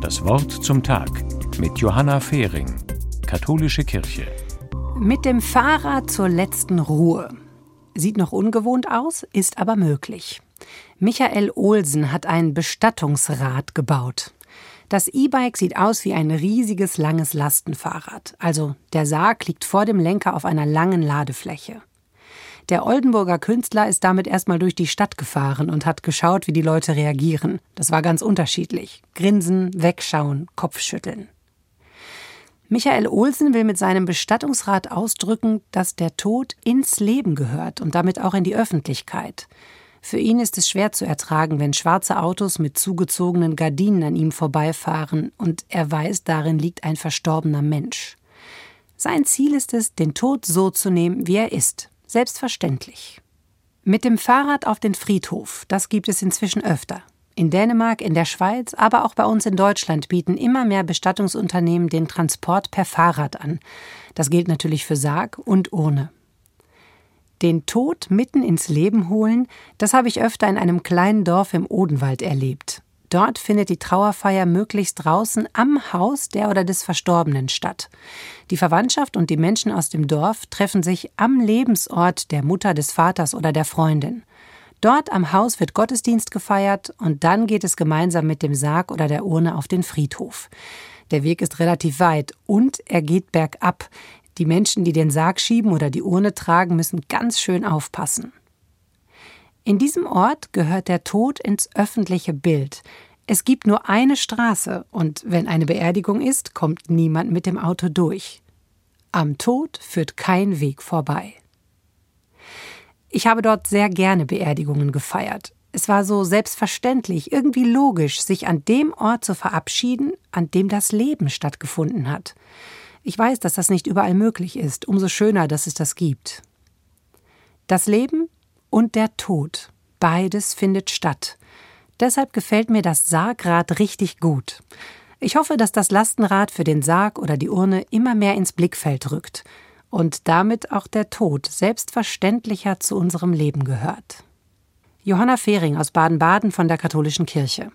Das Wort zum Tag mit Johanna Fehring, Katholische Kirche. Mit dem Fahrrad zur letzten Ruhe. Sieht noch ungewohnt aus, ist aber möglich. Michael Olsen hat ein Bestattungsrad gebaut. Das E-Bike sieht aus wie ein riesiges langes Lastenfahrrad. Also der Sarg liegt vor dem Lenker auf einer langen Ladefläche. Der Oldenburger Künstler ist damit erstmal durch die Stadt gefahren und hat geschaut, wie die Leute reagieren. Das war ganz unterschiedlich. Grinsen, wegschauen, Kopfschütteln. Michael Olsen will mit seinem Bestattungsrat ausdrücken, dass der Tod ins Leben gehört und damit auch in die Öffentlichkeit. Für ihn ist es schwer zu ertragen, wenn schwarze Autos mit zugezogenen Gardinen an ihm vorbeifahren und er weiß, darin liegt ein verstorbener Mensch. Sein Ziel ist es, den Tod so zu nehmen, wie er ist. Selbstverständlich. Mit dem Fahrrad auf den Friedhof, das gibt es inzwischen öfter. In Dänemark, in der Schweiz, aber auch bei uns in Deutschland bieten immer mehr Bestattungsunternehmen den Transport per Fahrrad an. Das gilt natürlich für Sarg und Urne. Den Tod mitten ins Leben holen, das habe ich öfter in einem kleinen Dorf im Odenwald erlebt. Dort findet die Trauerfeier möglichst draußen am Haus der oder des Verstorbenen statt. Die Verwandtschaft und die Menschen aus dem Dorf treffen sich am Lebensort der Mutter des Vaters oder der Freundin. Dort am Haus wird Gottesdienst gefeiert und dann geht es gemeinsam mit dem Sarg oder der Urne auf den Friedhof. Der Weg ist relativ weit und er geht bergab. Die Menschen, die den Sarg schieben oder die Urne tragen, müssen ganz schön aufpassen. In diesem Ort gehört der Tod ins öffentliche Bild. Es gibt nur eine Straße und wenn eine Beerdigung ist, kommt niemand mit dem Auto durch. Am Tod führt kein Weg vorbei. Ich habe dort sehr gerne Beerdigungen gefeiert. Es war so selbstverständlich, irgendwie logisch, sich an dem Ort zu verabschieden, an dem das Leben stattgefunden hat. Ich weiß, dass das nicht überall möglich ist, umso schöner, dass es das gibt. Das Leben und der Tod, beides findet statt. Deshalb gefällt mir das Sargrad richtig gut. Ich hoffe, dass das Lastenrad für den Sarg oder die Urne immer mehr ins Blickfeld rückt und damit auch der Tod selbstverständlicher zu unserem Leben gehört. Johanna Fehring aus Baden-Baden von der Katholischen Kirche.